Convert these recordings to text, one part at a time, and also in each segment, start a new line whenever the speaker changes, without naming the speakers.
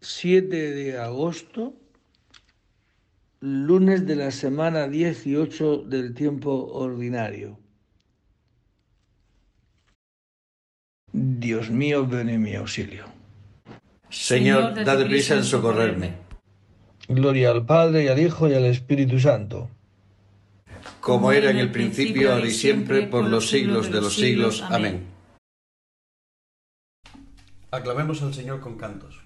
7 de agosto, lunes de la semana 18 del tiempo ordinario. Dios mío, ven en mi auxilio.
Señor, date prisa en socorrerme.
Gloria al Padre y al Hijo y al Espíritu Santo.
Como era en el principio, ahora y siempre, por los siglos de los siglos. Amén.
Aclamemos al Señor con cantos.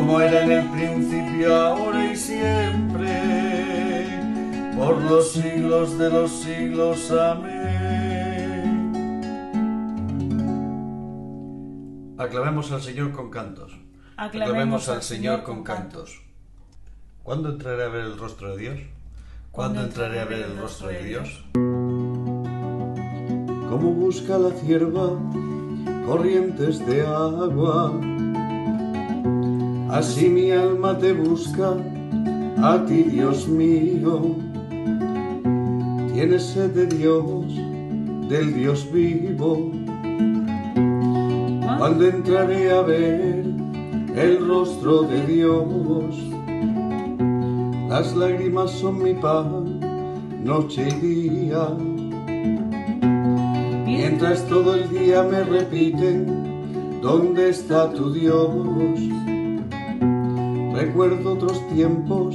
como era en el principio, ahora y siempre, por los siglos de los siglos. Amén. Aclamemos al Señor con cantos.
Aclamemos al Señor con cantos.
¿Cuándo entraré a ver el rostro de Dios?
¿Cuándo entraré a ver el rostro de Dios?
Como busca la cierva corrientes de agua, así mi alma te busca, a ti Dios mío. Tienes sed de Dios, del Dios vivo cuando entraré a ver el rostro de Dios. Las lágrimas son mi pan, noche y día. Mientras todo el día me repiten, ¿dónde está tu Dios? Recuerdo otros tiempos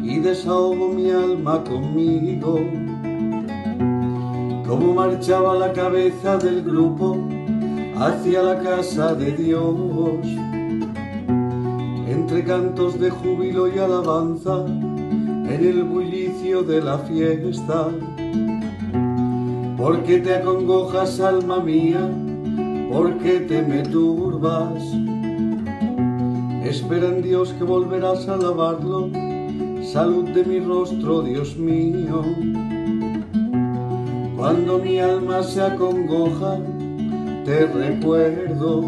y desahogo mi alma conmigo. Cómo marchaba la cabeza del grupo hacia la casa de Dios. Entre cantos de júbilo y alabanza, en el bullicio de la fiesta. Porque te acongojas, alma mía, porque te me turbas. Espera en Dios que volverás a alabarlo, salud de mi rostro, Dios mío. Cuando mi alma se acongoja, te recuerdo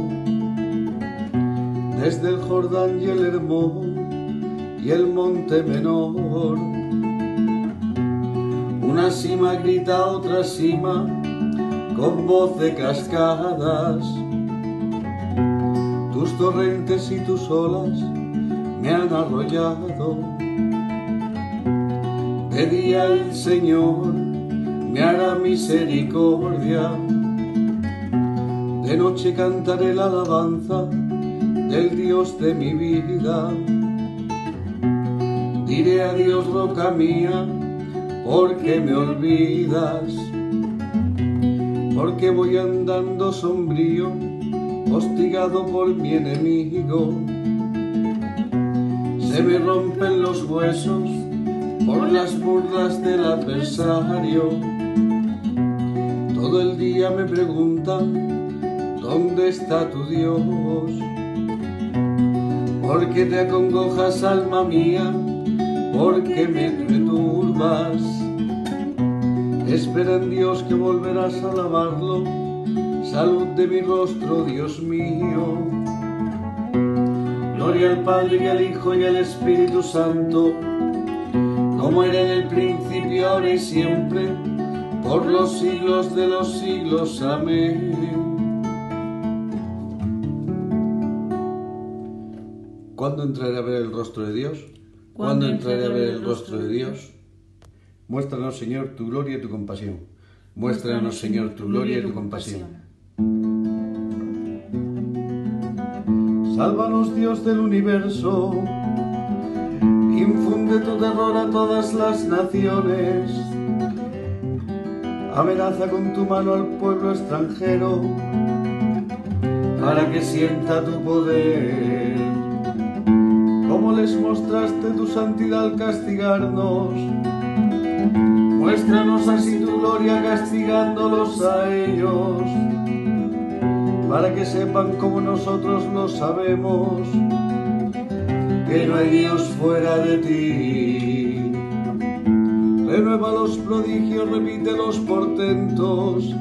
desde el Jordán y el Hermón y el Monte Menor. Una cima grita a otra cima con voz de cascadas. Torrentes y tus olas me han arrollado. Pedí al Señor, me hará misericordia de noche cantaré la alabanza del Dios de mi vida. Diré a Dios, roca mía, porque me olvidas. Porque voy andando sombrío, hostigado por mi enemigo. Se me rompen los huesos por las burlas del adversario. Todo el día me preguntan, ¿dónde está tu Dios? ¿Por qué te acongojas, alma mía? ¿Por qué me perturbas? Espera en Dios que volverás a alabarlo. Salud de mi rostro, Dios mío. Gloria al Padre y al Hijo y al Espíritu Santo, como era en el principio, ahora y siempre, por los siglos de los siglos. Amén. ¿Cuándo entraré a ver el rostro de Dios? ¿Cuándo entraré a ver el rostro de Dios? Muéstranos, Señor, tu gloria y tu compasión. Muéstranos, Señor, tu gloria y tu compasión. Sálvanos, Dios del universo. Infunde tu terror a todas las naciones. Amenaza con tu mano al pueblo extranjero para que sienta tu poder. Como les mostraste tu santidad al castigarnos, muéstranos así tu gloria castigándolos a ellos, para que sepan como nosotros lo sabemos, que no hay Dios fuera de ti. Renueva los prodigios, repite los portentos,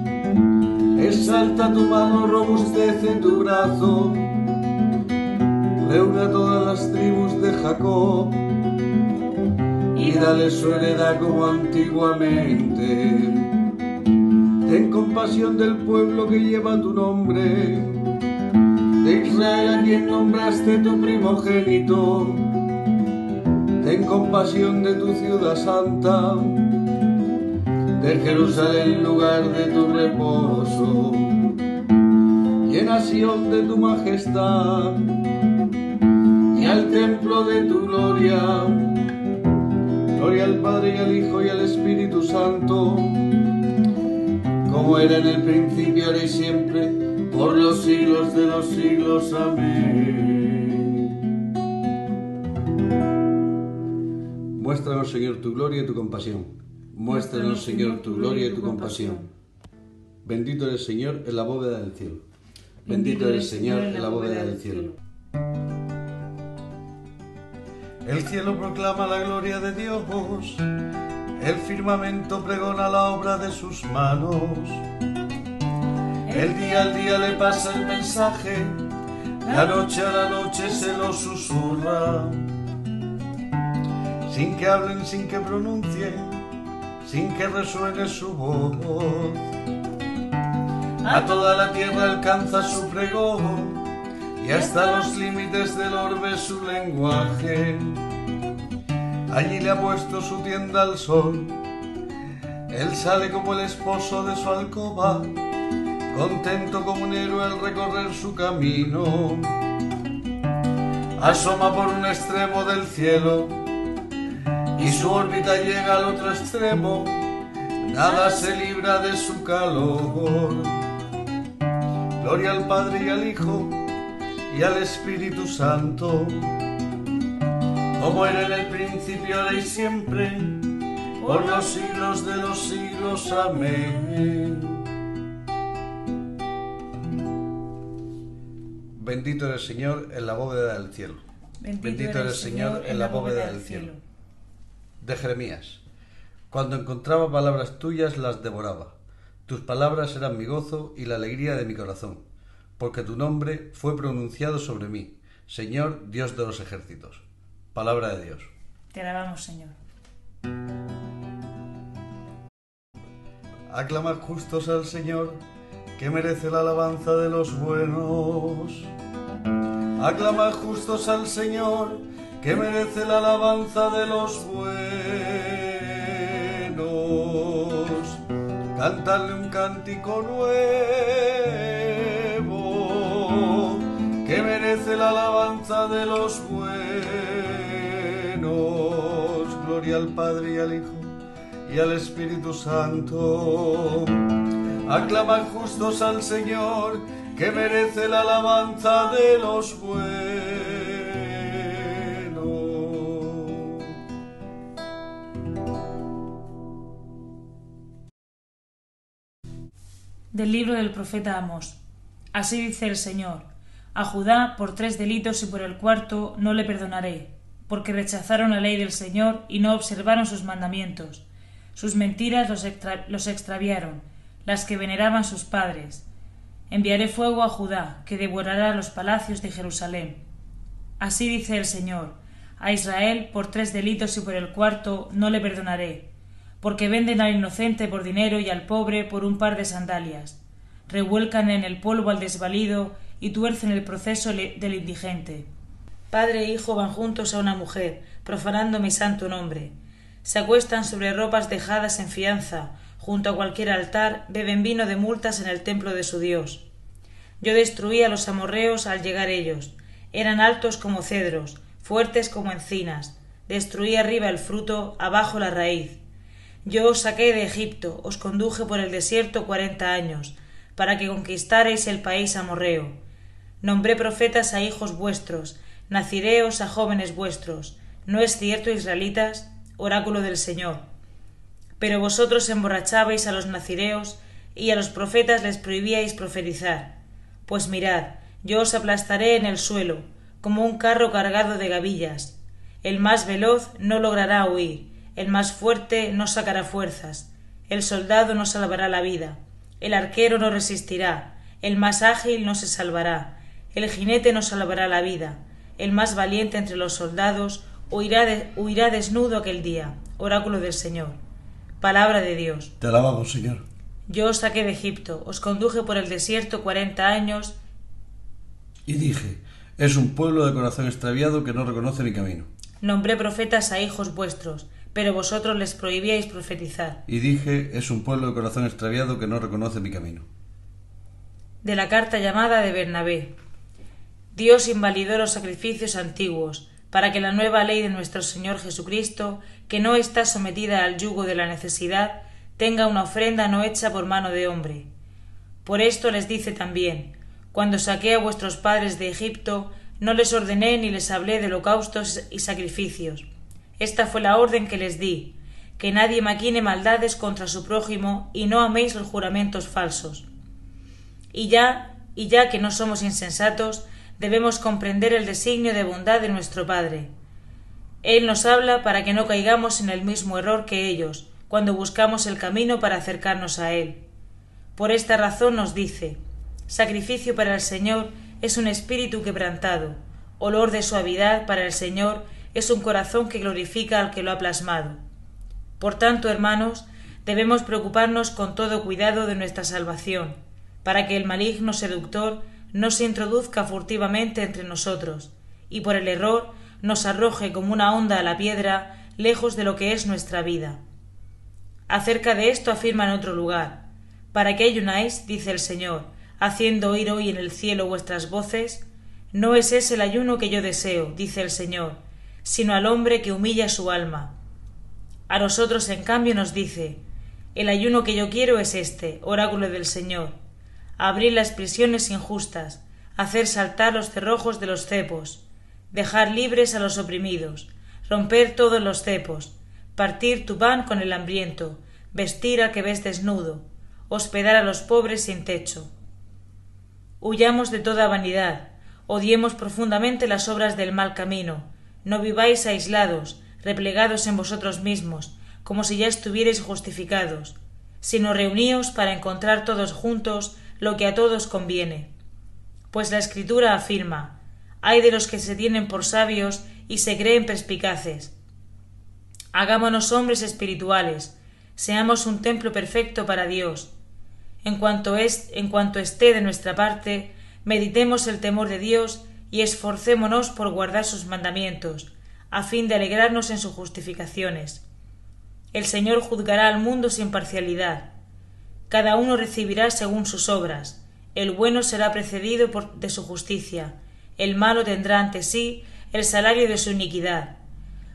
exalta tu mano, robustece tu brazo reúne a todas las tribus de Jacob y dale su heredad como antiguamente. Ten compasión del pueblo que lleva tu nombre, de Israel a quien nombraste tu primogénito. Ten compasión de tu ciudad santa, de Jerusalén lugar de tu reposo, llenación de tu majestad al templo de tu gloria. Gloria al Padre y al Hijo y al Espíritu Santo, como era en el principio, ahora y siempre, por los siglos de los siglos. Amén. Muéstranos, Señor, tu gloria y tu compasión. Muéstranos, Señor, tu gloria y tu compasión. Bendito eres, Señor, en la bóveda del cielo. Bendito eres, Señor, en la bóveda del cielo. El cielo proclama la gloria de Dios, el firmamento pregona la obra de sus manos. El día al día le pasa el mensaje, la noche a la noche se lo susurra. Sin que hablen, sin que pronuncien, sin que resuene su voz. A toda la tierra alcanza su pregón y hasta los límites del orbe su lenguaje. Allí le ha puesto su tienda al sol, él sale como el esposo de su alcoba, contento como un héroe al recorrer su camino. Asoma por un extremo del cielo y su órbita llega al otro extremo, nada se libra de su calor. Gloria al Padre y al Hijo y al Espíritu Santo, como era en el principio, ahora y siempre, por los siglos de los siglos. Amén. Bendito eres Señor en la bóveda del cielo. Bendito, eres Señor en la bóveda del cielo. De Jeremías. Cuando encontraba palabras tuyas las devoraba. Tus palabras eran mi gozo y la alegría de mi corazón porque tu nombre fue pronunciado sobre mí, Señor Dios de los ejércitos. Palabra de Dios.
Te alabamos, Señor.
Aclamad justos al Señor, que merece la alabanza de los buenos. Aclamad justos al Señor, que merece la alabanza de los buenos. Cantadle un cántico nuevo que merece la alabanza de los buenos. Gloria al Padre y al Hijo y al Espíritu Santo. Aclaman justos al Señor, que merece la alabanza de los buenos.
Del libro del profeta Amos. Así dice el Señor. A Judá por tres delitos y por el cuarto no le perdonaré porque rechazaron la ley del Señor y no observaron sus mandamientos. Sus mentiras los, extraviaron, las que veneraban sus padres. Enviaré fuego a Judá, que devorará los palacios de Jerusalén. Así dice el Señor. A Israel por tres delitos y por el cuarto no le perdonaré, porque venden al inocente por dinero y al pobre por un par de sandalias, revuelcan en el polvo al desvalido y tuercen el proceso del indigente. Padre e hijo van juntos a una mujer, profanando mi santo nombre. Se acuestan sobre ropas dejadas en fianza, junto a cualquier altar, beben vino de multas en el templo de su Dios. Yo destruí a los amorreos al llegar ellos. Eran altos como cedros, fuertes como encinas. Destruí arriba el fruto, abajo la raíz. Yo os saqué de Egipto, os conduje por el desierto cuarenta años, para que conquistareis el país amorreo. Nombré profetas a hijos vuestros, nacireos a jóvenes vuestros. ¿No es cierto, israelitas? Oráculo del Señor. Pero vosotros emborrachabais a los nacireos y a los profetas les prohibíais profetizar. Pues mirad, yo os aplastaré en el suelo, como un carro cargado de gavillas. El más veloz no logrará huir, el más fuerte no sacará fuerzas, el soldado no salvará la vida, el arquero no resistirá, el más ágil no se salvará, el jinete no salvará la vida, el más valiente entre los soldados huirá, huirá desnudo aquel día. Oráculo del Señor. Palabra de Dios.
Te alabamos, Señor.
Yo os saqué de Egipto, os conduje por el desierto cuarenta años.
Y dije, es un pueblo de corazón extraviado que no reconoce mi camino.
Nombré profetas a hijos vuestros, pero vosotros les prohibíais profetizar.
Y dije, es un pueblo de corazón extraviado que no reconoce mi camino.
De la carta llamada de Bernabé. Dios invalidó los sacrificios antiguos, para que la nueva ley de nuestro Señor Jesucristo, que no está sometida al yugo de la necesidad, tenga una ofrenda no hecha por mano de hombre. Por esto les dice también, cuando saqué a vuestros padres de Egipto, no les ordené ni les hablé de holocaustos y sacrificios, esta fue la orden que les di, que nadie maquine maldades contra su prójimo y no améis los juramentos falsos. Y ya, y ya que no somos insensatos, debemos comprender el designio de bondad de nuestro Padre. Él nos habla para que no caigamos en el mismo error que ellos, cuando buscamos el camino para acercarnos a Él. Por esta razón nos dice Sacrificio para el Señor es un espíritu quebrantado, olor de suavidad para el Señor es un corazón que glorifica al que lo ha plasmado. Por tanto, hermanos, debemos preocuparnos con todo cuidado de nuestra salvación, para que el maligno seductor no se introduzca furtivamente entre nosotros, y por el error nos arroje como una onda a la piedra lejos de lo que es nuestra vida. Acerca de esto afirma en otro lugar Para que ayunáis, dice el Señor, haciendo oír hoy en el cielo vuestras voces, no es ese el ayuno que yo deseo, dice el Señor, sino al hombre que humilla su alma. A nosotros, en cambio, nos dice El ayuno que yo quiero es este, oráculo del Señor, abrir las prisiones injustas, hacer saltar los cerrojos de los cepos, dejar libres a los oprimidos, romper todos los cepos, partir tu pan con el hambriento, vestir al que ves desnudo, hospedar a los pobres sin techo. Huyamos de toda vanidad, odiemos profundamente las obras del mal camino, no viváis aislados, replegados en vosotros mismos, como si ya estuvierais justificados, sino reuníos para encontrar todos juntos lo que a todos conviene. Pues la Escritura afirma hay de los que se tienen por sabios y se creen perspicaces. Hagámonos hombres espirituales, seamos un templo perfecto para Dios. En cuanto, es, en cuanto esté de nuestra parte, meditemos el temor de Dios y esforcémonos por guardar sus mandamientos, a fin de alegrarnos en sus justificaciones. El Señor juzgará al mundo sin parcialidad. Cada uno recibirá según sus obras. El bueno será precedido por, de su justicia. El malo tendrá ante sí el salario de su iniquidad.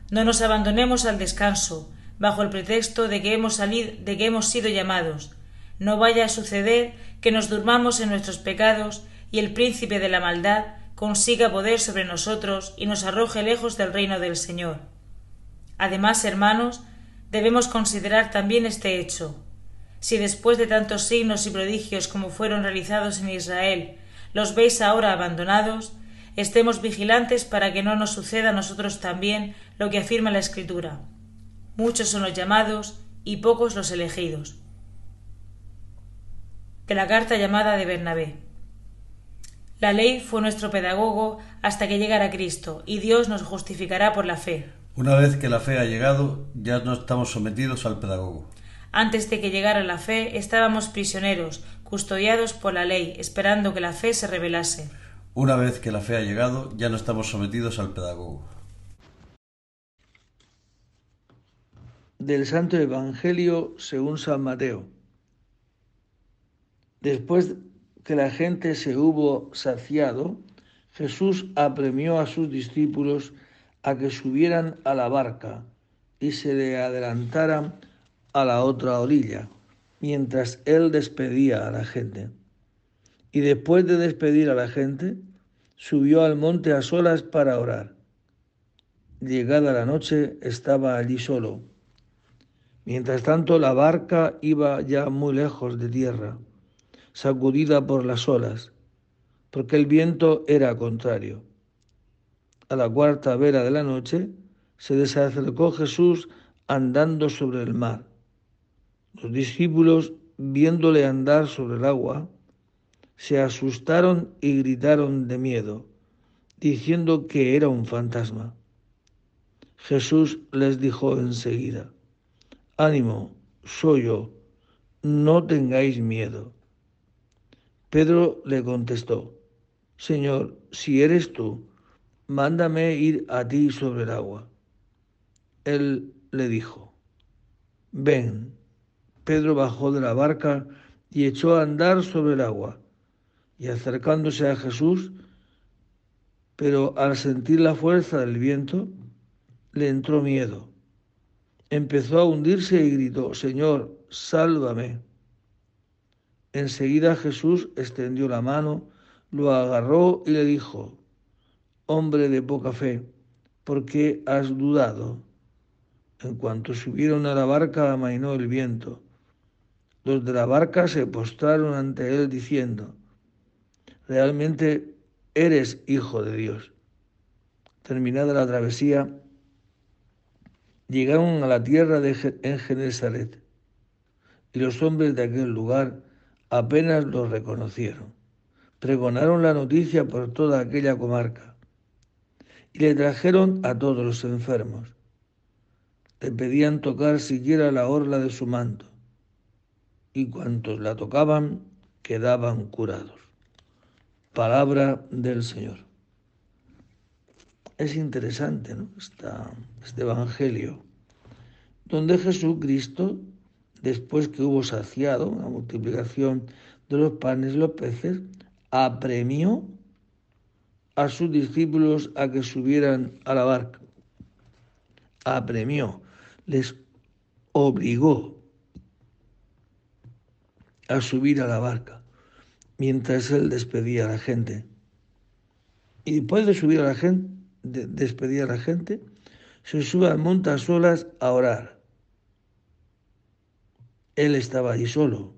No nos abandonemos al descanso, bajo el pretexto de que hemos salido, de que hemos sido llamados. No vaya a suceder que nos durmamos en nuestros pecados y el príncipe de la maldad consiga poder sobre nosotros y nos arroje lejos del reino del Señor. Además, hermanos, debemos considerar también este hecho. Si después de tantos signos y prodigios como fueron realizados en Israel, los veis ahora abandonados, estemos vigilantes para que no nos suceda a nosotros también lo que afirma la Escritura. Muchos son los llamados y pocos los elegidos. De la carta llamada de Bernabé. La ley fue nuestro pedagogo hasta que llegara Cristo, y Dios nos justificará por la fe.
Una vez que la fe ha llegado, ya no estamos sometidos al pedagogo.
Antes de que llegara la fe, estábamos prisioneros, custodiados por la ley, esperando que la fe se revelase.
Una vez que la fe ha llegado, ya no estamos sometidos al pedagogo.
Del Santo Evangelio según San Mateo. Después que la gente se hubo saciado, Jesús apremió a sus discípulos a que subieran a la barca y se le adelantaran a la otra orilla, mientras él despedía a la gente. Y después de despedir a la gente, subió al monte a solas para orar. Llegada la noche, estaba allí solo. Mientras tanto, la barca iba ya muy lejos de tierra, sacudida por las olas, porque el viento era contrario. A la cuarta vela de la noche, se desacercó Jesús andando sobre el mar. Los discípulos, viéndole andar sobre el agua, se asustaron y gritaron de miedo, diciendo que era un fantasma. Jesús les dijo enseguida, Ánimo, soy yo, no tengáis miedo. Pedro le contestó, Señor, si eres tú, mándame ir a ti sobre el agua. Él le dijo, Ven. Pedro bajó de la barca y echó a andar sobre el agua y acercándose a Jesús, pero al sentir la fuerza del viento, le entró miedo. Empezó a hundirse y gritó, Señor, sálvame. Enseguida Jesús extendió la mano, lo agarró y le dijo, Hombre de poca fe, ¿por qué has dudado? En cuanto subieron a la barca, amainó el viento. Los de la barca se postraron ante él diciendo, realmente eres hijo de Dios. Terminada la travesía, llegaron a la tierra de en Genesaret y los hombres de aquel lugar apenas los reconocieron. Pregonaron la noticia por toda aquella comarca y le trajeron a todos los enfermos. Le pedían tocar siquiera la orla de su manto y cuantos la tocaban quedaban curados. Palabra del Señor. Es interesante ¿no? este Evangelio, donde Jesucristo, después que hubo saciado la multiplicación de los panes y los peces, apremió a sus discípulos a que subieran a la barca. Apremió, les obligó a subir a la barca mientras él despedía a la gente. Y después de subir a la gente, de despedir a la gente, se sube al monte a solas a orar. Él estaba allí solo.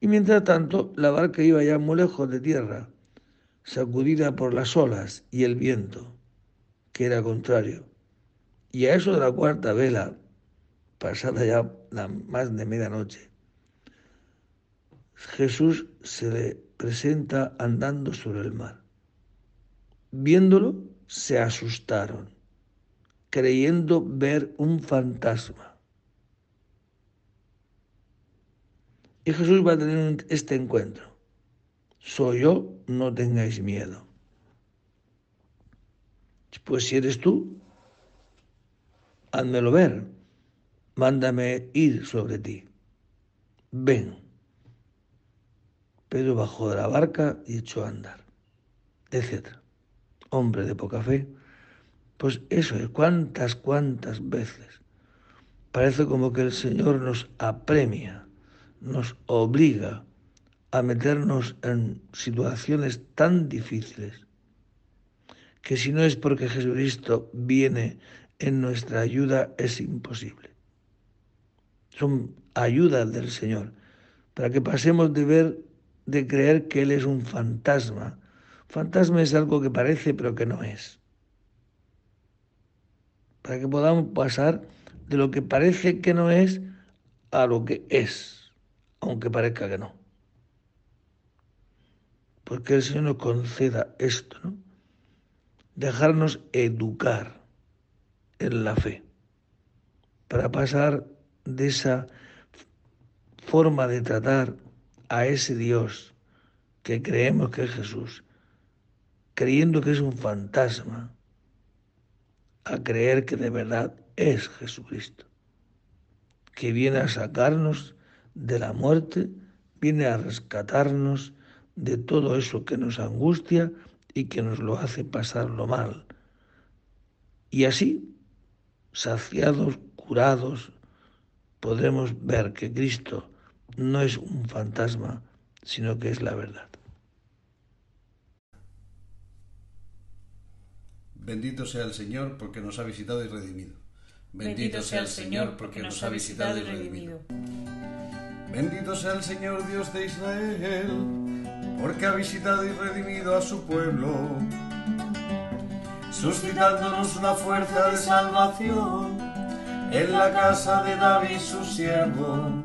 Y mientras tanto, la barca iba ya muy lejos de tierra, sacudida por las olas y el viento, que era contrario. Y a eso de la cuarta vela, pasada ya la más de medianoche, Jesús se le presenta andando sobre el mar. Viéndolo, se asustaron, creyendo ver un fantasma. Y Jesús va a tener este encuentro. Soy yo, no tengáis miedo. Pues si eres tú, házmelo ver. Mándame ir sobre ti. Ven. Pedro bajó de la barca y echó a andar, etc. Hombre de poca fe, pues eso es, cuántas, cuántas veces. Parece como que el Señor nos apremia, nos obliga a meternos en situaciones tan difíciles que si no es porque Jesucristo viene en nuestra ayuda es imposible. Son ayudas del Señor para que pasemos de ver, de creer que Él es un fantasma. Fantasma es algo que parece pero que no es. Para que podamos pasar de lo que parece que no es a lo que es, aunque parezca que no. Porque el Señor nos conceda esto, ¿no? Dejarnos educar en la fe para pasar de esa forma de tratar a ese Dios que creemos que es Jesús, creyendo que es un fantasma, a creer que de verdad es Jesucristo, que viene a sacarnos de la muerte, viene a rescatarnos de todo eso que nos angustia y que nos lo hace pasarlo mal. Y así, saciados, curados, podremos ver que Cristo no es un fantasma, sino que es la verdad.
Bendito sea el Señor porque nos ha visitado y redimido.
Bendito sea el Señor porque nos ha visitado y redimido.
Bendito sea el Señor Dios de Israel porque ha visitado y redimido a su pueblo, suscitándonos una fuerza de salvación en la casa de David su siervo,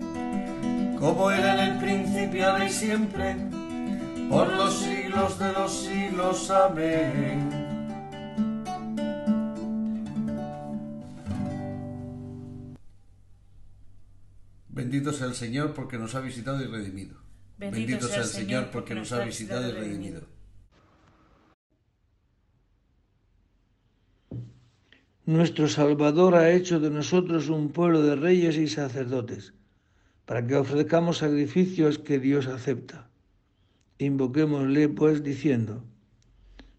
como era en el principio, ahora y siempre, por los siglos de los siglos. Amén. Bendito sea el Señor porque nos ha visitado y redimido. Bendito, sea el Señor porque nos ha visitado y redimido.
Nuestro Salvador ha hecho de nosotros un pueblo de reyes y sacerdotes, para que ofrezcamos sacrificios que Dios acepta. Invoquémosle, pues, diciendo,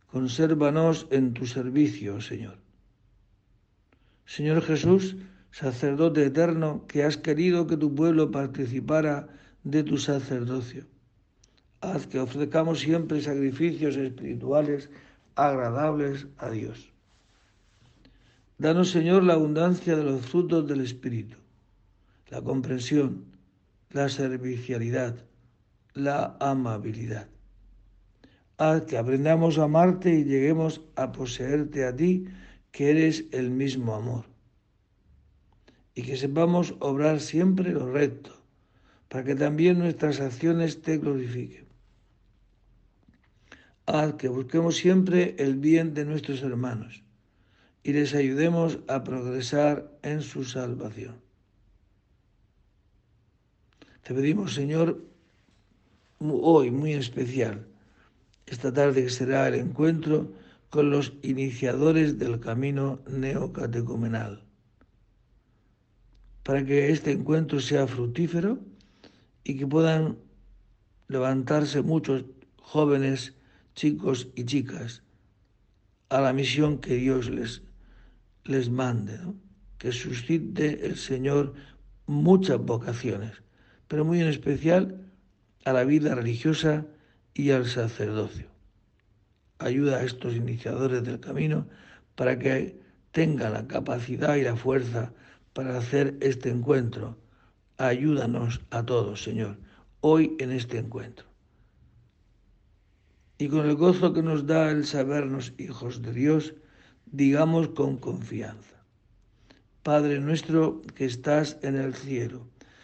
consérvanos en tu servicio, Señor. Señor Jesús, sacerdote eterno, que has querido que tu pueblo participara de tu sacerdocio. Haz que ofrezcamos siempre sacrificios espirituales agradables a Dios. Danos, Señor, la abundancia de los frutos del Espíritu, la comprensión, la servicialidad, la amabilidad. Haz que aprendamos a amarte y lleguemos a poseerte a ti, que eres el mismo amor. Y que sepamos obrar siempre lo recto, para que también nuestras acciones te glorifiquen. Haz que busquemos siempre el bien de nuestros hermanos y les ayudemos a progresar en su salvación. Te pedimos, Señor, hoy muy especial, esta tarde que será el encuentro con los iniciadores del camino neocatecumenal, para que este encuentro sea fructífero y que puedan levantarse muchos jóvenes, chicos y chicas a la misión que Dios les les mande, que suscite el Señor muchas vocaciones, pero muy en especial a la vida religiosa y al sacerdocio. Ayuda a estos iniciadores del camino para que tengan la capacidad y la fuerza para hacer este encuentro. Ayúdanos a todos, Señor, hoy en este encuentro. Y con el gozo que nos da el sabernos hijos de Dios, digamos con confianza. Padre nuestro que estás en el cielo,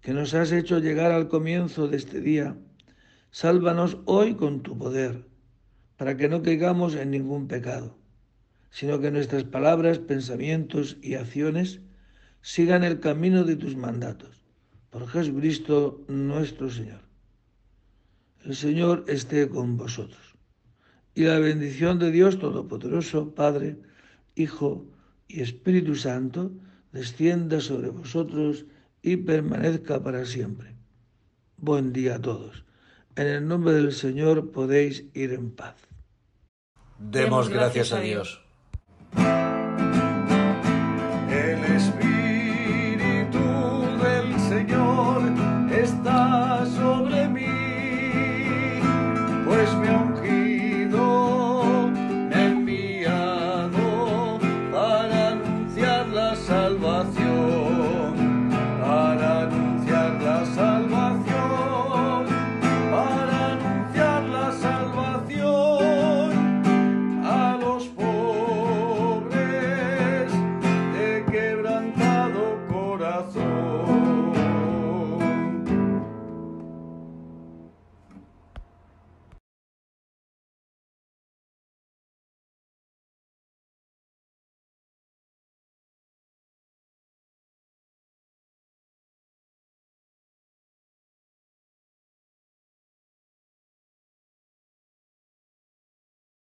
que nos has hecho llegar al comienzo de este día, sálvanos hoy con tu poder, para que no caigamos en ningún pecado, sino que nuestras palabras, pensamientos y acciones sigan el camino de tus mandatos. Por Jesucristo nuestro Señor. El Señor esté con vosotros. Y la bendición de Dios Todopoderoso, Padre, Hijo y Espíritu Santo, descienda sobre vosotros y permanezca para siempre. Buen día a todos. En el nombre del Señor podéis ir en paz.
Demos gracias a Dios.